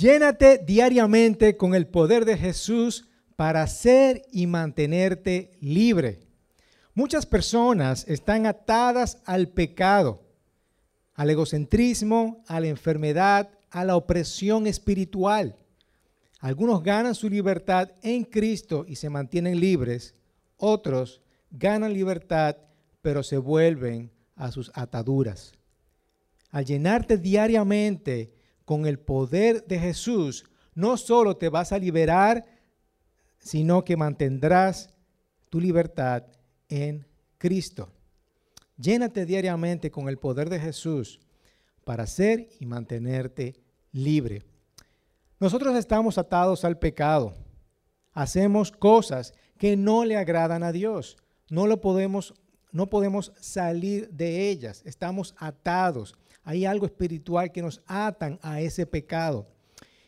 Llénate diariamente con el poder de Jesús para ser y mantenerte libre. Muchas personas están atadas al pecado, al egocentrismo, a la enfermedad, a la opresión espiritual. Algunos ganan su libertad en Cristo y se mantienen libres. Otros ganan libertad pero se vuelven a sus ataduras. Al llenarte diariamente con el poder de Jesús, no solo te vas a liberar, sino que mantendrás tu libertad en Cristo. Llénate diariamente con el poder de Jesús para ser y mantenerte libre. Nosotros estamos atados al pecado. Hacemos cosas que no le agradan a Dios. No lo podemos no podemos salir de ellas. Estamos atados. Hay algo espiritual que nos atan a ese pecado.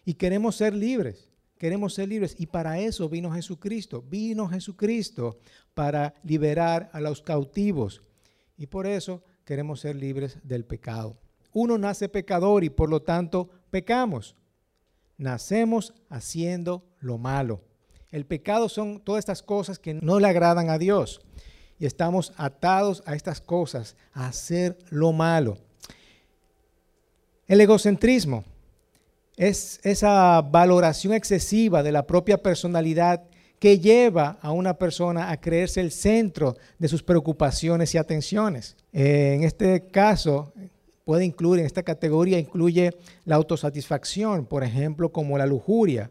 Y queremos ser libres. Queremos ser libres. Y para eso vino Jesucristo. Vino Jesucristo para liberar a los cautivos. Y por eso queremos ser libres del pecado. Uno nace pecador y por lo tanto pecamos. Nacemos haciendo lo malo. El pecado son todas estas cosas que no le agradan a Dios. Y estamos atados a estas cosas, a hacer lo malo. El egocentrismo es esa valoración excesiva de la propia personalidad que lleva a una persona a creerse el centro de sus preocupaciones y atenciones. En este caso, puede incluir, en esta categoría incluye la autosatisfacción, por ejemplo, como la lujuria,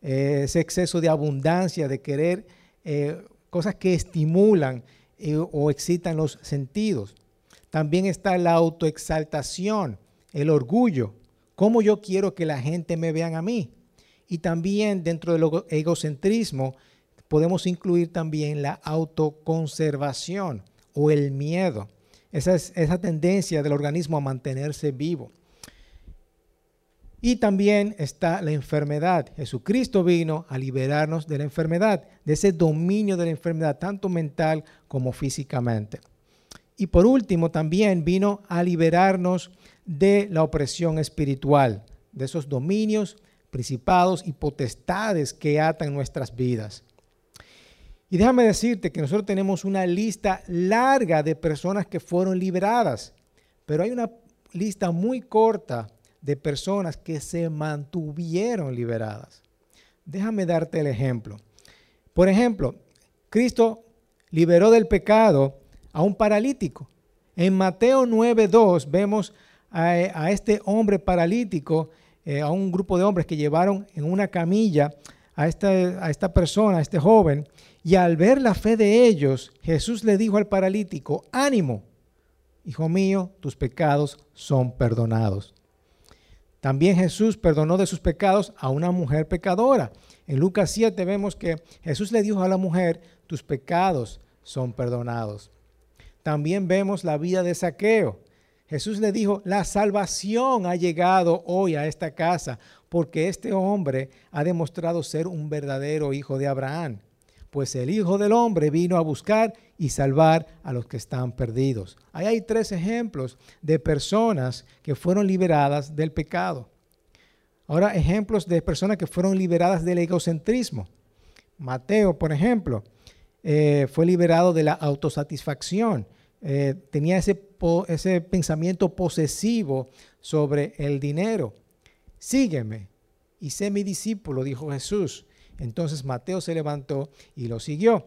ese exceso de abundancia, de querer eh, cosas que estimulan eh, o excitan los sentidos. También está la autoexaltación, el orgullo, cómo yo quiero que la gente me vean a mí. Y también dentro del egocentrismo podemos incluir también la autoconservación o el miedo, esa, es, esa tendencia del organismo a mantenerse vivo. Y también está la enfermedad. Jesucristo vino a liberarnos de la enfermedad, de ese dominio de la enfermedad, tanto mental como físicamente. Y por último, también vino a liberarnos de la opresión espiritual, de esos dominios, principados y potestades que atan nuestras vidas. Y déjame decirte que nosotros tenemos una lista larga de personas que fueron liberadas, pero hay una lista muy corta de personas que se mantuvieron liberadas. Déjame darte el ejemplo. Por ejemplo, Cristo liberó del pecado a un paralítico. En Mateo 9.2 vemos a, este hombre paralítico, eh, a un grupo de hombres que llevaron en una camilla a esta, a esta persona, a este joven, y al ver la fe de ellos, Jesús le dijo al paralítico, ánimo, hijo mío, tus pecados son perdonados. También Jesús perdonó de sus pecados a una mujer pecadora. En Lucas 7 vemos que Jesús le dijo a la mujer, tus pecados son perdonados. También vemos la vida de Saqueo. Jesús le dijo, la salvación ha llegado hoy a esta casa porque este hombre ha demostrado ser un verdadero hijo de Abraham pues el Hijo del Hombre vino a buscar y salvar a los que están perdidos. Ahí hay tres ejemplos de personas que fueron liberadas del pecado. Ahora, ejemplos de personas que fueron liberadas del egocentrismo. Mateo, por ejemplo, eh, fue liberado de la autosatisfacción. Eh, tenía ese, ese pensamiento posesivo sobre el dinero. Sígueme y sé mi discípulo, dijo Jesús. Entonces Mateo se levantó y lo siguió.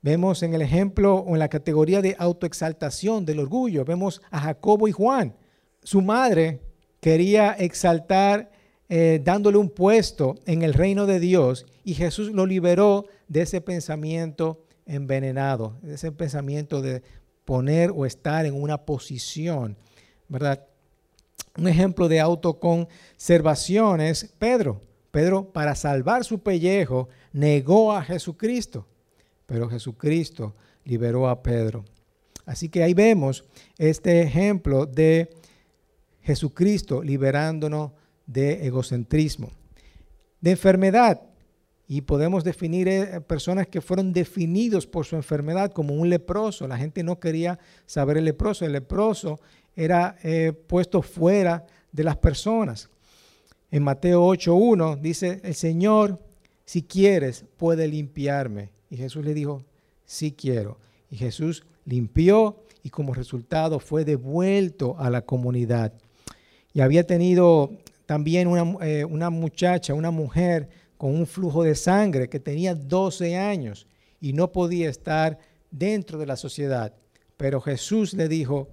Vemos en el ejemplo o en la categoría de autoexaltación, del orgullo, vemos a Jacobo y Juan. Su madre quería exaltar eh, dándole un puesto en el reino de Dios y Jesús lo liberó de ese pensamiento envenenado, de ese pensamiento de poner o estar en una posición, ¿verdad? Un ejemplo de autoconservación es Pedro. Pedro, para salvar su pellejo, negó a Jesucristo, pero Jesucristo liberó a Pedro. Así que ahí vemos este ejemplo de Jesucristo liberándonos de egocentrismo, de enfermedad. Y podemos definir eh, personas que fueron definidos por su enfermedad como un leproso. La gente no quería saber el leproso. El leproso era eh, puesto fuera de las personas. En Mateo 8.1 dice, el Señor, si quieres, puede limpiarme. Y Jesús le dijo, sí quiero. Y Jesús limpió y como resultado fue devuelto a la comunidad. Y había tenido también una, eh, una muchacha, una mujer con un flujo de sangre que tenía 12 años y no podía estar dentro de la sociedad. Pero Jesús le dijo,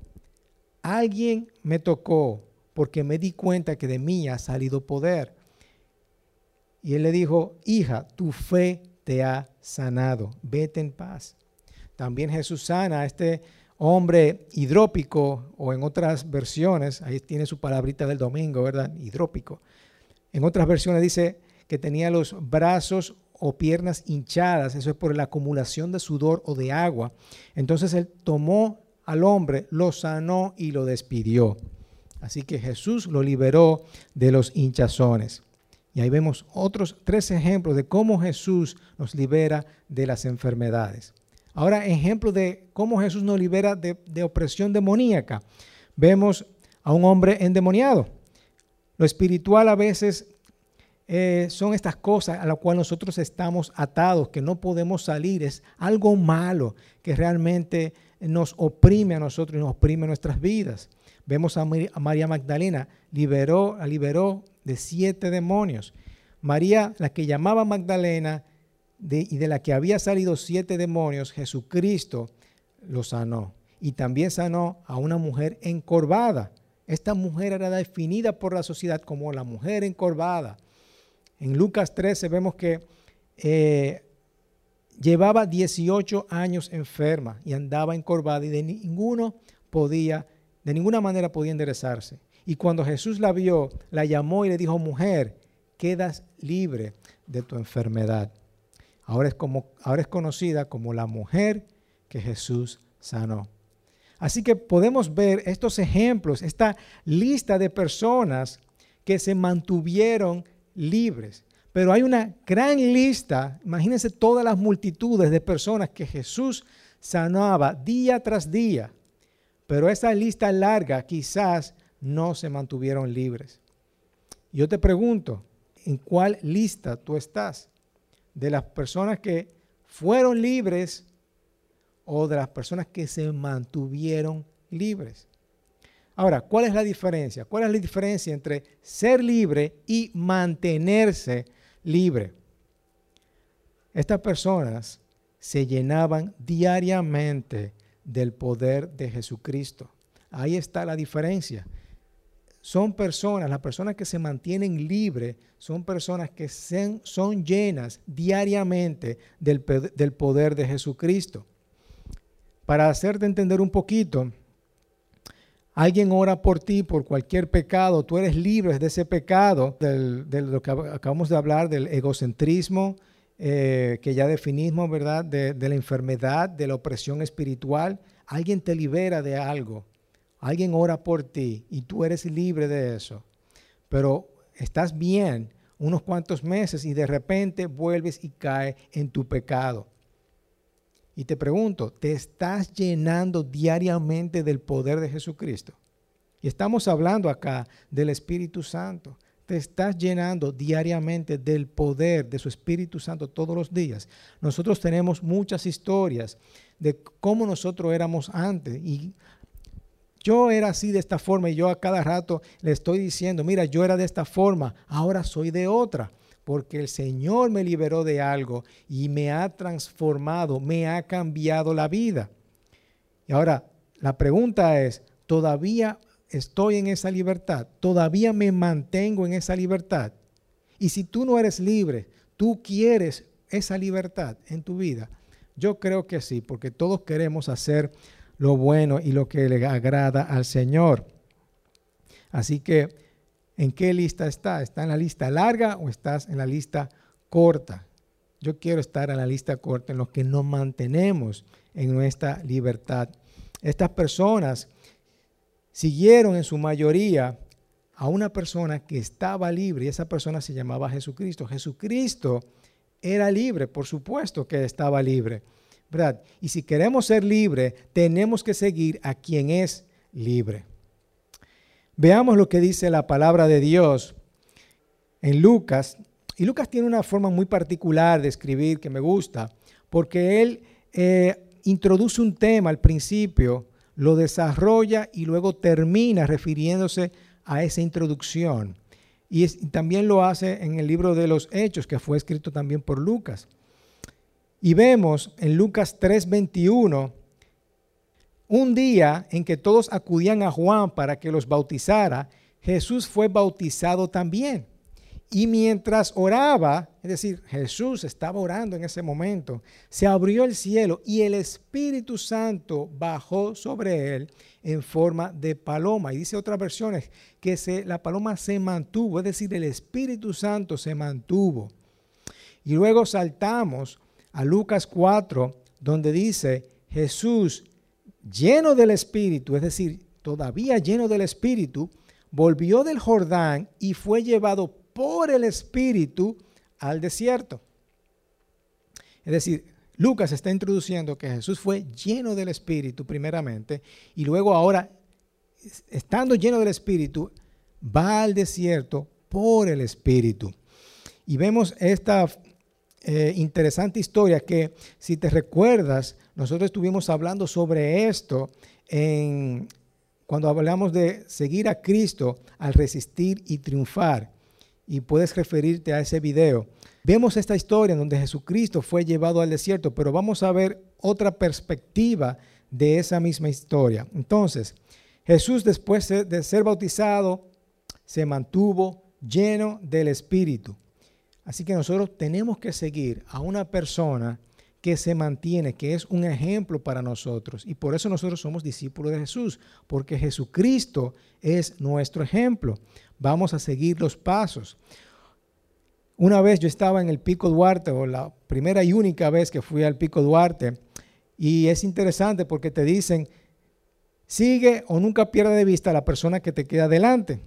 alguien me tocó porque me di cuenta que de mí ha salido poder. Y él le dijo, hija, tu fe te ha sanado, vete en paz. También Jesús sana a este hombre hidrópico, o en otras versiones, ahí tiene su palabrita del domingo, ¿verdad? Hidrópico. En otras versiones dice que tenía los brazos o piernas hinchadas, eso es por la acumulación de sudor o de agua. Entonces él tomó al hombre, lo sanó y lo despidió. Así que Jesús lo liberó de los hinchazones. Y ahí vemos otros tres ejemplos de cómo Jesús nos libera de las enfermedades. Ahora, ejemplo de cómo Jesús nos libera de, opresión demoníaca. Vemos a un hombre endemoniado. Lo espiritual a veces eh, son estas cosas a las cuales nosotros estamos atados, que no podemos salir. Es algo malo que realmente nos oprime a nosotros y nos oprime nuestras vidas. Vemos a, María Magdalena, liberó, la liberó de siete demonios. María, la que llamaba Magdalena, y de la que había salido siete demonios, Jesucristo lo sanó. Y también sanó a una mujer encorvada. Esta mujer era definida por la sociedad como la mujer encorvada. En Lucas 13 vemos que eh, llevaba 18 años enferma y andaba encorvada y de ninguno podía, de ninguna manera podía enderezarse. Y cuando Jesús la vio, la llamó y le dijo, mujer, quedas libre de tu enfermedad. Ahora es, como, ahora es conocida como la mujer que Jesús sanó. Así que podemos ver estos ejemplos, esta lista de personas que se mantuvieron libres. Pero hay una gran lista, imagínense todas las multitudes de personas que Jesús sanaba día tras día. Pero esa lista larga quizás no se mantuvieron libres. Yo te pregunto, ¿en cuál lista tú estás? de las personas que fueron libres o de las personas que se mantuvieron libres. Ahora, ¿cuál es la diferencia? ¿Cuál es la diferencia entre ser libre y mantenerse libre? Estas personas se llenaban diariamente del poder de Jesucristo. Ahí está la diferencia son personas, las personas que se mantienen libres, son personas que son llenas diariamente del, del poder de Jesucristo. Para hacerte entender un poquito, alguien ora por ti por cualquier pecado, tú eres libre de ese pecado, de lo que acabamos de hablar, del egocentrismo, eh, que ya definimos, ¿verdad? de la enfermedad, de la opresión espiritual. Alguien te libera de algo alguien ora por ti y tú eres libre de eso, pero estás bien unos cuantos meses y de repente vuelves y caes en tu pecado. Y te pregunto, ¿te estás llenando diariamente del poder de Jesucristo? Y estamos hablando acá del Espíritu Santo. Te estás llenando diariamente del poder de su Espíritu Santo todos los días. Nosotros tenemos muchas historias de cómo nosotros éramos antes y yo era así de esta forma y yo a cada rato le estoy diciendo, mira, yo era de esta forma, ahora soy de otra, porque el Señor me liberó de algo y me ha transformado, me ha cambiado la vida. Y ahora, la pregunta es, ¿todavía estoy en esa libertad? ¿Todavía me mantengo en esa libertad? Y si tú no eres libre, tú quieres esa libertad en tu vida. Yo creo que sí, porque todos queremos hacer lo bueno y lo que le agrada al Señor. Así que, ¿en qué lista está? ¿Está en la lista larga o estás en la lista corta? Yo quiero estar en la lista corta, en los que nos mantenemos en nuestra libertad. Estas personas siguieron en su mayoría a una persona que estaba libre y esa persona se llamaba Jesucristo. Jesucristo era libre, por supuesto que estaba libre. Y si queremos ser libres, tenemos que seguir a quien es libre. Veamos lo que dice la palabra de Dios en Lucas, y Lucas tiene una forma muy particular de escribir que me gusta, porque él eh, introduce un tema al principio, lo desarrolla y luego termina refiriéndose a esa introducción. Y, también lo hace en el libro de los Hechos, que fue escrito también por Lucas. Y vemos en Lucas 3:21, un día en que todos acudían a Juan para que los bautizara, Jesús fue bautizado también. Y mientras oraba, es decir, Jesús estaba orando en ese momento, se abrió el cielo y el Espíritu Santo bajó sobre él en forma de paloma. Y dice otras versiones que se, la paloma se mantuvo, es decir, el Espíritu Santo se mantuvo. Y luego saltamos a Lucas 4, donde dice, Jesús, lleno del Espíritu, es decir, todavía lleno del Espíritu, volvió del Jordán y fue llevado por el Espíritu al desierto. Es decir, Lucas está introduciendo que Jesús fue lleno del Espíritu primeramente y luego ahora, estando lleno del Espíritu, va al desierto por el Espíritu. Y vemos esta eh, interesante historia que, si te recuerdas, nosotros estuvimos hablando sobre esto en, cuando hablamos de seguir a Cristo al resistir y triunfar y puedes referirte a ese video. Vemos esta historia en donde Jesucristo fue llevado al desierto, pero vamos a ver otra perspectiva de esa misma historia. Entonces, Jesús después de ser bautizado se mantuvo lleno del Espíritu. Así que nosotros tenemos que seguir a una persona que se mantiene, que es un ejemplo para nosotros. Y por eso nosotros somos discípulos de Jesús, porque Jesucristo es nuestro ejemplo. Vamos a seguir los pasos. Una vez yo estaba en el Pico Duarte, o la primera y única vez que fui al Pico Duarte, y es interesante porque te dicen, sigue o nunca pierda de vista a la persona que te queda delante.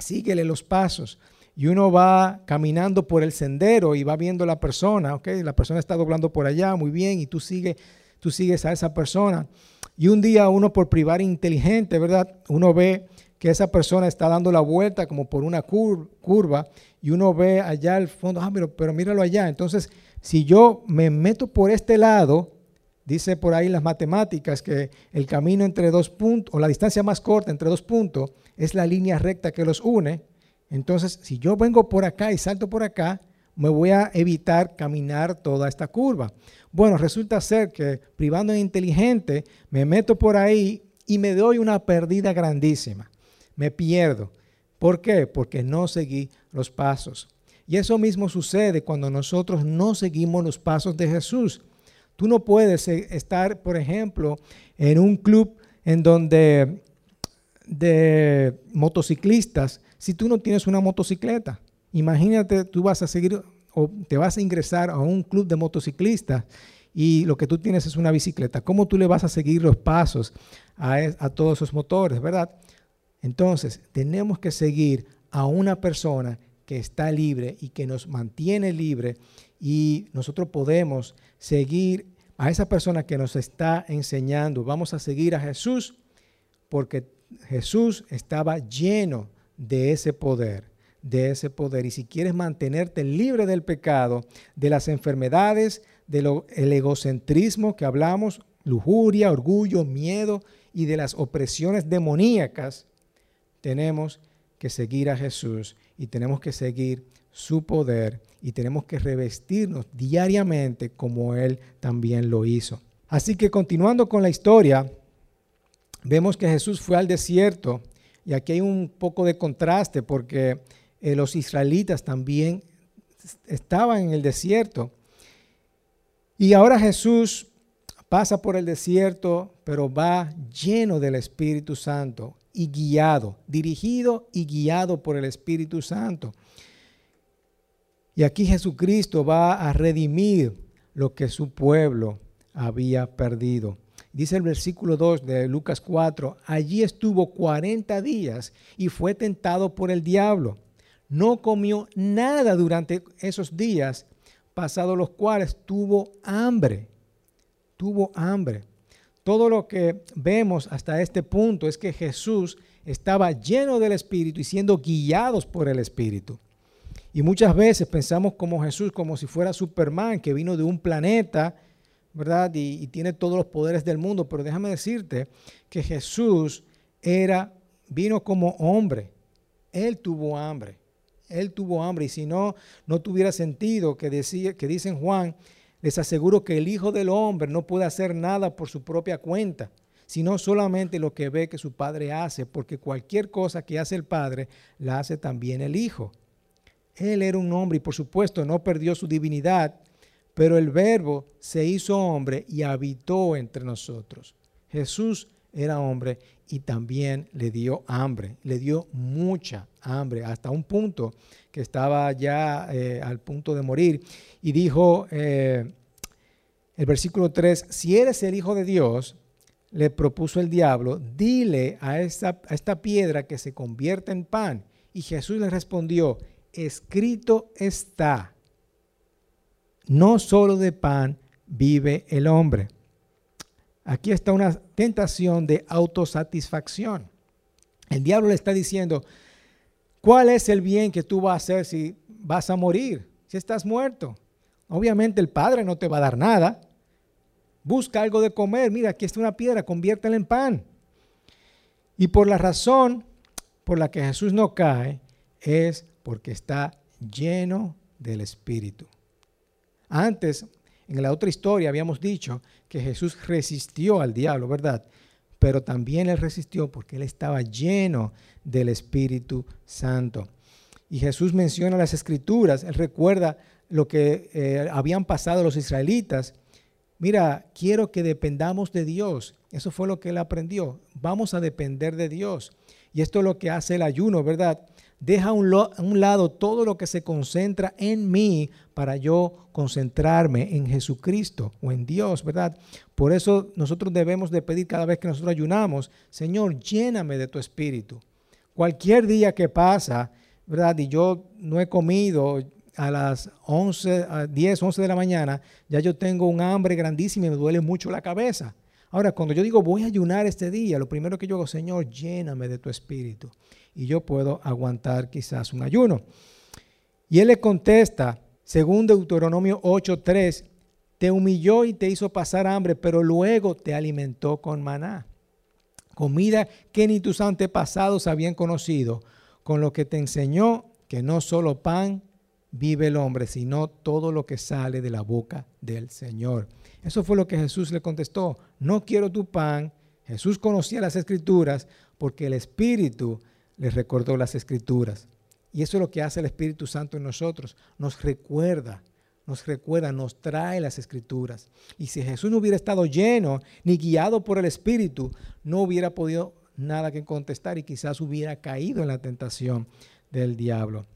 Síguele los pasos y uno va caminando por el sendero y va viendo a la persona, ¿ok? La persona está doblando por allá, muy bien, y tú, sigue, tú sigues a esa persona. Y un día uno por privar inteligente, ¿verdad? Uno ve que esa persona está dando la vuelta como por una curva y uno ve allá al fondo, ah, pero, pero míralo allá. Entonces, si yo me meto por este lado, dice por ahí las matemáticas que el camino entre dos puntos, o la distancia más corta entre dos puntos, es la línea recta que los une. Entonces, si yo vengo por acá y salto por acá, me voy a evitar caminar toda esta curva. Bueno, resulta ser que privando en inteligente, me meto por ahí y me doy una pérdida grandísima. Me pierdo. ¿Por qué? Porque no seguí los pasos. Y eso mismo sucede cuando nosotros no seguimos los pasos de Jesús. Tú no puedes eh, estar, por ejemplo, en un club en donde de motociclistas si tú no tienes una motocicleta? Imagínate, tú vas a seguir o te vas a ingresar a un club de motociclistas y lo que tú tienes es una bicicleta. ¿Cómo tú le vas a seguir los pasos a, todos esos motores, verdad? Entonces, tenemos que seguir a una persona que está libre y que nos mantiene libre y nosotros podemos seguir a esa persona que nos está enseñando. Vamos a seguir a Jesús porque Jesús estaba lleno de ese poder, de ese poder. Y si quieres mantenerte libre del pecado, de las enfermedades, del egocentrismo que hablamos, lujuria, orgullo, miedo y de las opresiones demoníacas, tenemos que seguir a Jesús y tenemos que seguir su poder y tenemos que revestirnos diariamente como Él también lo hizo. Así que continuando con la historia, vemos que Jesús fue al desierto y aquí hay un poco de contraste porque eh, los israelitas también estaban en el desierto. Y ahora Jesús pasa por el desierto, pero va lleno del Espíritu Santo y guiado, dirigido y guiado por el Espíritu Santo. Y aquí Jesucristo va a redimir lo que su pueblo había perdido. Dice el versículo 2 de Lucas 4, allí estuvo 40 días y fue tentado por el diablo. No comió nada durante esos días, pasados los cuales tuvo hambre. Tuvo hambre. Todo lo que vemos hasta este punto es que Jesús estaba lleno del Espíritu y siendo guiados por el Espíritu. Y muchas veces pensamos como Jesús, como si fuera Superman, que vino de un planeta, ¿verdad? Y, tiene todos los poderes del mundo. Pero déjame decirte que Jesús era, vino como hombre. Él tuvo hambre. Él tuvo hambre. Y si no, no tuviera sentido que, decía, que dicen Juan, les aseguro que el Hijo del Hombre no puede hacer nada por su propia cuenta, sino solamente lo que ve que su Padre hace, porque cualquier cosa que hace el Padre, la hace también el Hijo. Él era un hombre y por supuesto no perdió su divinidad, pero el verbo se hizo hombre y habitó entre nosotros. Jesús era hombre y también le dio hambre, le dio mucha hambre, hasta un punto que estaba ya eh, al punto de morir. Y dijo eh, el versículo 3, si eres el Hijo de Dios, le propuso el diablo, dile a esta, a esta piedra que se convierta en pan. Y Jesús le respondió, escrito está, no solo de pan vive el hombre. Aquí está una tentación de autosatisfacción. El diablo le está diciendo, ¿cuál es el bien que tú vas a hacer si vas a morir, si estás muerto? Obviamente el Padre no te va a dar nada. Busca algo de comer. Mira, aquí está una piedra, conviértela en pan. Y por la razón por la que Jesús no cae es porque está lleno del Espíritu. Antes en la otra historia habíamos dicho que Jesús resistió al diablo, ¿verdad? Pero también él resistió porque él estaba lleno del Espíritu Santo. Y Jesús menciona las escrituras, él recuerda lo que eh, habían pasado los israelitas. Mira, quiero que dependamos de Dios. Eso fue lo que él aprendió. Vamos a depender de Dios. Y esto es lo que hace el ayuno, ¿verdad? Deja a un, lado todo lo que se concentra en mí para yo concentrarme en Jesucristo o en Dios, ¿verdad? Por eso nosotros debemos de pedir cada vez que nosotros ayunamos, Señor, lléname de tu espíritu. Cualquier día que pasa, ¿verdad? Y yo no he comido a las 11, a 10, 11 de la mañana, ya yo tengo un hambre grandísima y me duele mucho la cabeza. Ahora, cuando yo digo voy a ayunar este día, lo primero que yo hago, Señor, lléname de tu espíritu y yo puedo aguantar quizás un ayuno. Y él le contesta, según Deuteronomio 8:3, te humilló y te hizo pasar hambre, pero luego te alimentó con maná, comida que ni tus antepasados habían conocido, con lo que te enseñó que no solo pan vive el hombre, sino todo lo que sale de la boca del Señor. Eso fue lo que Jesús le contestó. No quiero tu pan. Jesús conocía las escrituras porque el Espíritu les recordó las escrituras. Y eso es lo que hace el Espíritu Santo en nosotros. Nos recuerda, nos recuerda, nos trae las escrituras. Y si Jesús no hubiera estado lleno ni guiado por el Espíritu, no hubiera podido nada que contestar y quizás hubiera caído en la tentación del diablo.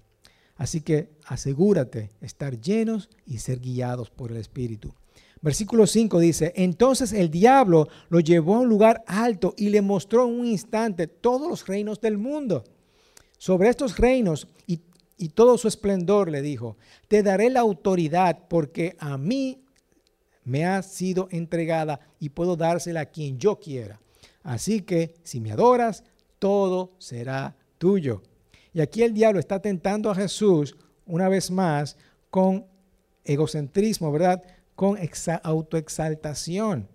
Así que asegúrate estar llenos y ser guiados por el Espíritu. Versículo 5 dice, entonces el diablo lo llevó a un lugar alto y le mostró en un instante todos los reinos del mundo. Sobre estos reinos y, y todo su esplendor le dijo, te daré la autoridad porque a mí me ha sido entregada y puedo dársela a quien yo quiera. Así que si me adoras, todo será tuyo. Y aquí el diablo está tentando a Jesús una vez más con egocentrismo, ¿verdad? Con autoexaltación.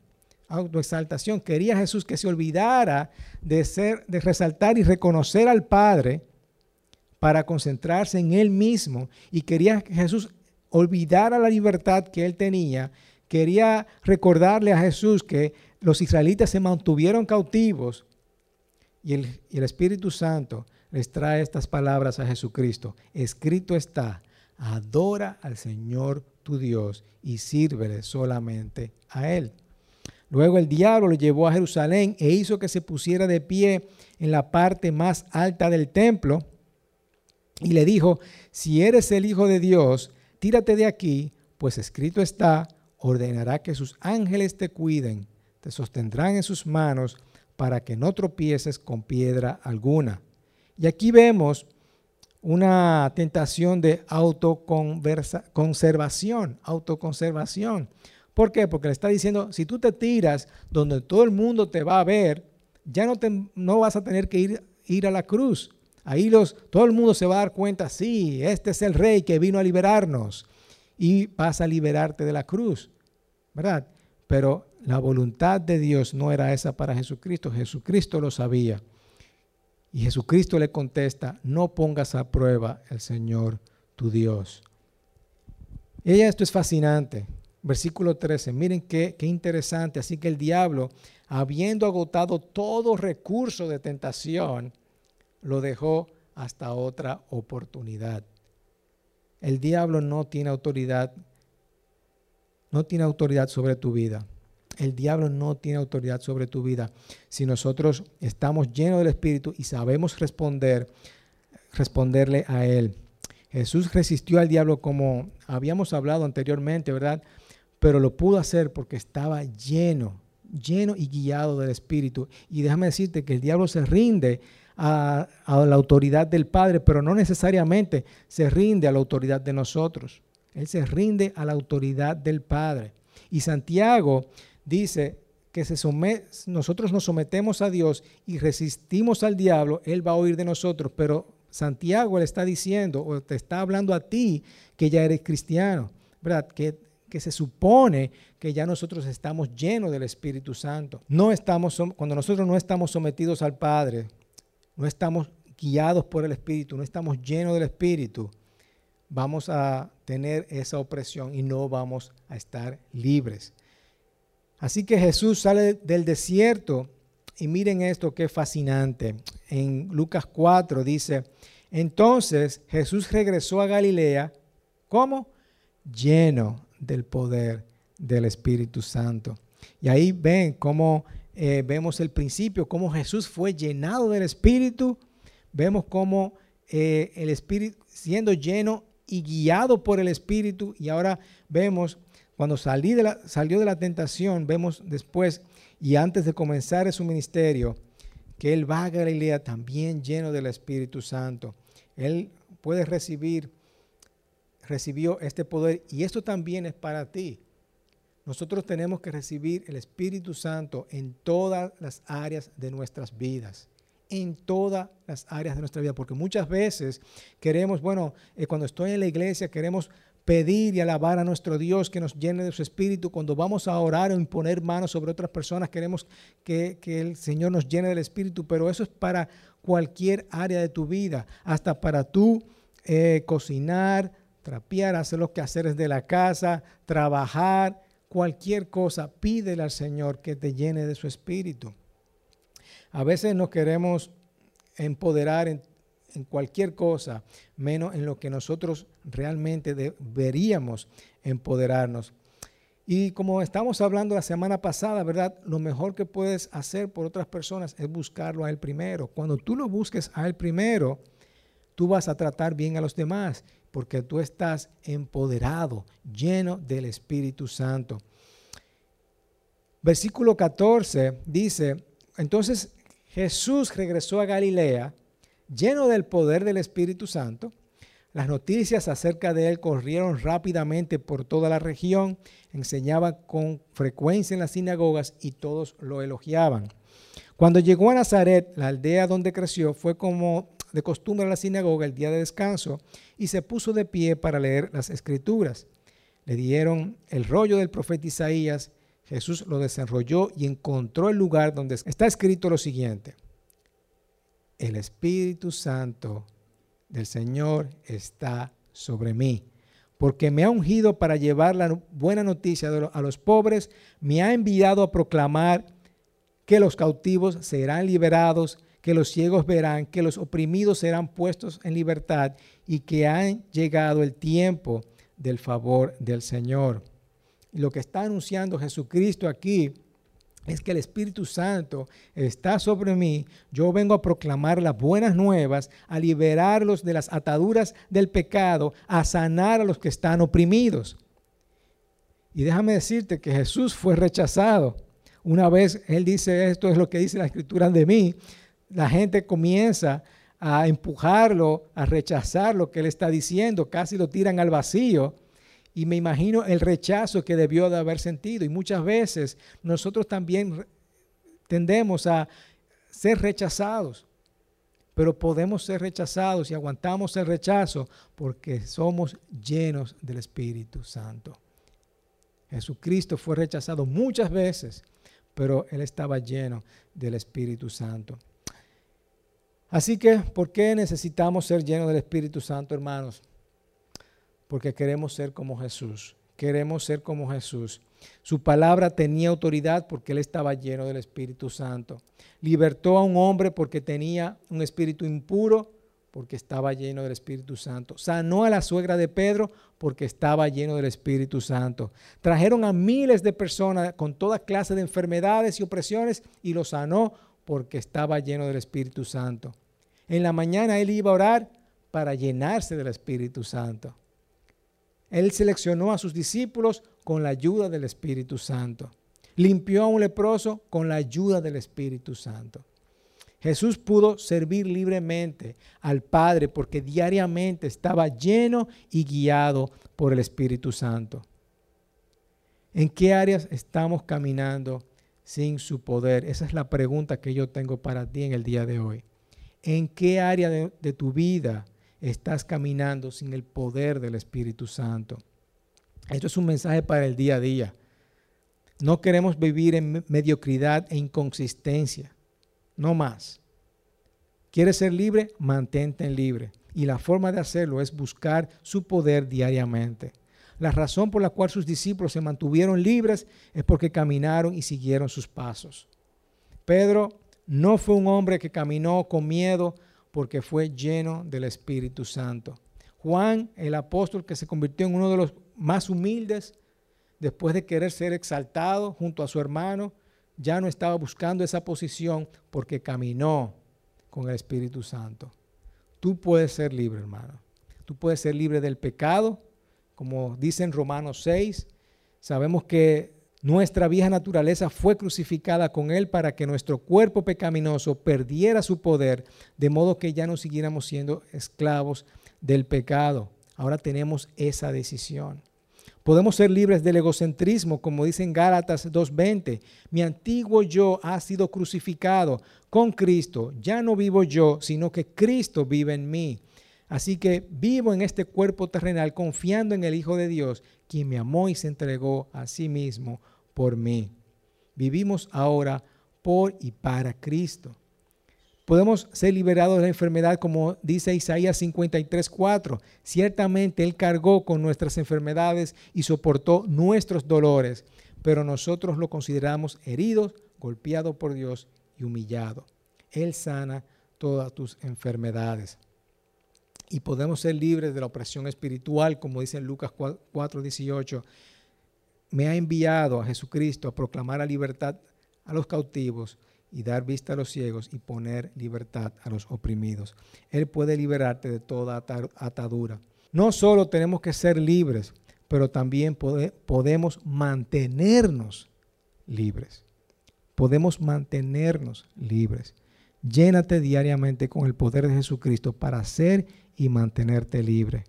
Autoexaltación. Quería Jesús que se olvidara de ser, de resaltar y reconocer al Padre para concentrarse en Él mismo. Y quería que Jesús olvidara la libertad que Él tenía. Quería recordarle a Jesús que los israelitas se mantuvieron cautivos y el, y el Espíritu Santo les trae estas palabras a Jesucristo. Escrito está, adora al Señor tu Dios y sírvele solamente a Él. Luego el diablo lo llevó a Jerusalén e hizo que se pusiera de pie en la parte más alta del templo y le dijo, si eres el Hijo de Dios, tírate de aquí, pues escrito está, ordenará que sus ángeles te cuiden, te sostendrán en sus manos para que no tropieces con piedra alguna. Y aquí vemos una tentación de autoconservación, autoconservación. ¿Por qué? Porque le está diciendo, si tú te tiras donde todo el mundo te va a ver, ya no, te, vas a tener que ir, ir a la cruz. Ahí los, todo el mundo se va a dar cuenta, sí, este es el rey que vino a liberarnos y vas a liberarte de la cruz, ¿verdad? Pero la voluntad de Dios no era esa para Jesucristo, Jesucristo lo sabía. Y Jesucristo le contesta, no pongas a prueba el Señor tu Dios. Y esto es fascinante. Versículo 13, miren qué, qué interesante. Así que el diablo, habiendo agotado todo recurso de tentación, lo dejó hasta otra oportunidad. El diablo no tiene autoridad, no tiene autoridad sobre tu vida. El diablo no tiene autoridad sobre tu vida. Si nosotros estamos llenos del Espíritu y sabemos responder, responderle a Él. Jesús resistió al diablo como habíamos hablado anteriormente, ¿verdad? Pero lo pudo hacer porque estaba lleno, lleno y guiado del Espíritu. Y déjame decirte que el diablo se rinde a, a, la autoridad del Padre, pero no necesariamente se rinde a la autoridad de nosotros. Él se rinde a la autoridad del Padre. Y Santiago dice que se nosotros nos sometemos a Dios y resistimos al diablo, Él va a oír de nosotros, pero Santiago le está diciendo o te está hablando a ti que ya eres cristiano, ¿verdad? Que, que se supone que ya nosotros estamos llenos del Espíritu Santo. No estamos, cuando nosotros no estamos sometidos al Padre, no estamos guiados por el Espíritu, no estamos llenos del Espíritu, vamos a tener esa opresión y no vamos a estar libres. Así que Jesús sale del desierto y miren esto que fascinante. En Lucas 4 dice, entonces Jesús regresó a Galilea, ¿cómo? Lleno del poder del Espíritu Santo. Y ahí ven cómo eh, vemos el principio, cómo Jesús fue llenado del Espíritu. Vemos cómo eh, el Espíritu siendo lleno y guiado por el Espíritu. Y ahora vemos cuando salí de la, salió de la tentación, vemos después y antes de comenzar su ministerio, que él va a Galilea también lleno del Espíritu Santo. Él puede recibir, recibió este poder y esto también es para ti. Nosotros tenemos que recibir el Espíritu Santo en todas las áreas de nuestras vidas en todas las áreas de nuestra vida, porque muchas veces queremos, bueno, eh, cuando estoy en la iglesia queremos pedir y alabar a nuestro Dios que nos llene de su espíritu. Cuando vamos a orar o imponer manos sobre otras personas, queremos que, el Señor nos llene del espíritu, pero eso es para cualquier área de tu vida, hasta para tú eh, cocinar, trapear, hacer los quehaceres de la casa, trabajar, cualquier cosa, pídele al Señor que te llene de su espíritu. A veces nos queremos empoderar en en cualquier cosa, menos en lo que nosotros realmente deberíamos empoderarnos. Y como estamos hablando la semana pasada, ¿verdad? Lo mejor que puedes hacer por otras personas es buscarlo a Él primero. Cuando tú lo busques a Él primero, tú vas a tratar bien a los demás, porque tú estás empoderado, lleno del Espíritu Santo. Versículo 14 dice, entonces Jesús regresó a Galilea lleno del poder del Espíritu Santo. Las noticias acerca de él corrieron rápidamente por toda la región, enseñaba con frecuencia en las sinagogas y todos lo elogiaban. Cuando llegó a Nazaret, la aldea donde creció, fue como de costumbre a la sinagoga el día de descanso y se puso de pie para leer las escrituras. Le dieron el rollo del profeta Isaías, Jesús lo desenrolló y encontró el lugar donde está escrito lo siguiente el Espíritu Santo del Señor está sobre mí, porque me ha ungido para llevar la buena noticia a los pobres, me ha enviado a proclamar que los cautivos serán liberados, que los ciegos verán, que los oprimidos serán puestos en libertad y que han llegado el tiempo del favor del Señor. Lo que está anunciando Jesucristo aquí es que el Espíritu Santo está sobre mí. Yo vengo a proclamar las buenas nuevas, a liberarlos de las ataduras del pecado, a sanar a los que están oprimidos. Y déjame decirte que Jesús fue rechazado. Una vez Él dice esto, es lo que dice la escritura de mí, la gente comienza a empujarlo, a rechazar lo que Él está diciendo, casi lo tiran al vacío y me imagino el rechazo que debió de haber sentido. Y muchas veces nosotros también tendemos a ser rechazados. pero podemos ser rechazados y aguantamos el rechazo porque somos llenos del Espíritu Santo. Jesucristo fue rechazado muchas veces, pero él estaba lleno del Espíritu Santo. Así que, ¿por qué necesitamos ser llenos del Espíritu Santo, hermanos? Porque queremos ser como Jesús. Queremos ser como Jesús. Su palabra tenía autoridad porque él estaba lleno del Espíritu Santo. Libertó a un hombre porque tenía un espíritu impuro, porque estaba lleno del Espíritu Santo. Sanó a la suegra de Pedro porque estaba lleno del Espíritu Santo. Trajeron a miles de personas con toda clase de enfermedades y opresiones y los sanó porque estaba lleno del Espíritu Santo. En la mañana él iba a orar para llenarse del Espíritu Santo. Él seleccionó a sus discípulos con la ayuda del Espíritu Santo. Limpió a un leproso con la ayuda del Espíritu Santo. Jesús pudo servir libremente al Padre porque diariamente estaba lleno y guiado por el Espíritu Santo. ¿En qué áreas estamos caminando sin su poder? Esa es la pregunta que yo tengo para ti en el día de hoy. ¿En qué área de, de tu vida estás caminando sin el poder del Espíritu Santo. Esto es un mensaje para el día a día. No queremos vivir en mediocridad e inconsistencia. No más. ¿Quieres ser libre? Mantente libre. Y la forma de hacerlo es buscar su poder diariamente. La razón por la cual sus discípulos se mantuvieron libres es porque caminaron y siguieron sus pasos. Pedro no fue un hombre que caminó con miedo porque fue lleno del Espíritu Santo. Juan, el apóstol que se convirtió en uno de los más humildes, después de querer ser exaltado junto a su hermano, ya no estaba buscando esa posición porque caminó con el Espíritu Santo. Tú puedes ser libre, hermano. Tú puedes ser libre del pecado, como dice en Romanos 6. Sabemos que nuestra vieja naturaleza fue crucificada con Él para que nuestro cuerpo pecaminoso perdiera su poder, de modo que ya no siguiéramos siendo esclavos del pecado. Ahora tenemos esa decisión. Podemos ser libres del egocentrismo, como dice en Gálatas 2.20. Mi antiguo yo ha sido crucificado con Cristo. Ya no vivo yo, sino que Cristo vive en mí. Así que vivo en este cuerpo terrenal confiando en el Hijo de Dios, quien me amó y se entregó a sí mismo por mí. Vivimos ahora por y para Cristo. Podemos ser liberados de la enfermedad como dice Isaías 53:4. Ciertamente Él cargó con nuestras enfermedades y soportó nuestros dolores, pero nosotros lo consideramos heridos, golpeado por Dios y humillado. Él sana todas tus enfermedades. Y podemos ser libres de la opresión espiritual, como dice Lucas 4:18 me ha enviado a Jesucristo a proclamar la libertad a los cautivos y dar vista a los ciegos y poner libertad a los oprimidos. Él puede liberarte de toda atadura. No solo tenemos que ser libres, pero también podemos mantenernos libres. Podemos mantenernos libres. Llénate diariamente con el poder de Jesucristo para ser y mantenerte libre.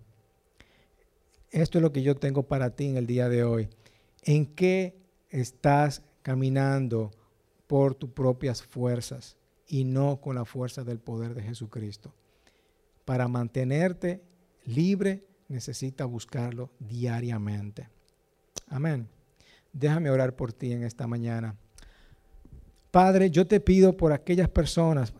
Esto es lo que yo tengo para ti en el día de hoy. ¿En qué estás caminando por tus propias fuerzas y no con la fuerza del poder de Jesucristo? Para mantenerte libre necesitas buscarlo diariamente. Amén. Déjame orar por ti en esta mañana. Padre, yo te pido por aquellas personas,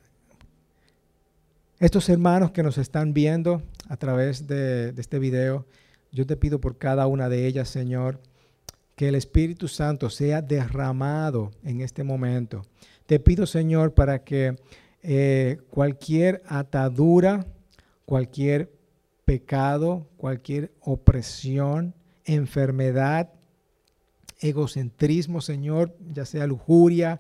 estos hermanos que nos están viendo a través de, de este video, yo te pido por cada una de ellas, Señor que el Espíritu Santo sea derramado en este momento. Te pido, Señor, para que eh, cualquier atadura, cualquier pecado, cualquier opresión, enfermedad, egocentrismo, Señor, ya sea lujuria,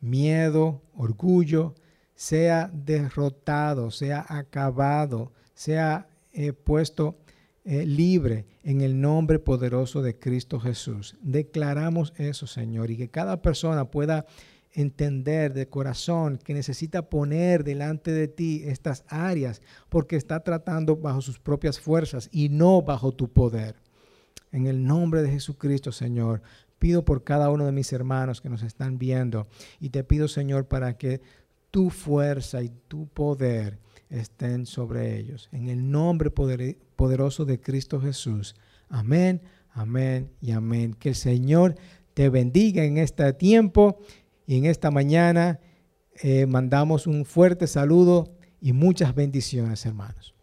miedo, orgullo, sea derrotado, sea acabado, sea eh, puesto eh, libre en el nombre poderoso de Cristo Jesús. Declaramos eso, Señor, y que cada persona pueda entender de corazón que necesita poner delante de ti estas áreas porque está tratando bajo sus propias fuerzas y no bajo tu poder. En el nombre de Jesucristo, Señor, pido por cada uno de mis hermanos que nos están viendo y te pido, Señor, para que tu fuerza y tu poder estén sobre ellos. En el nombre poderoso de Cristo Jesús. Amén, amén y amén. Que el Señor te bendiga en este tiempo y en esta mañana. Eh, mandamos un fuerte saludo y muchas bendiciones, hermanos.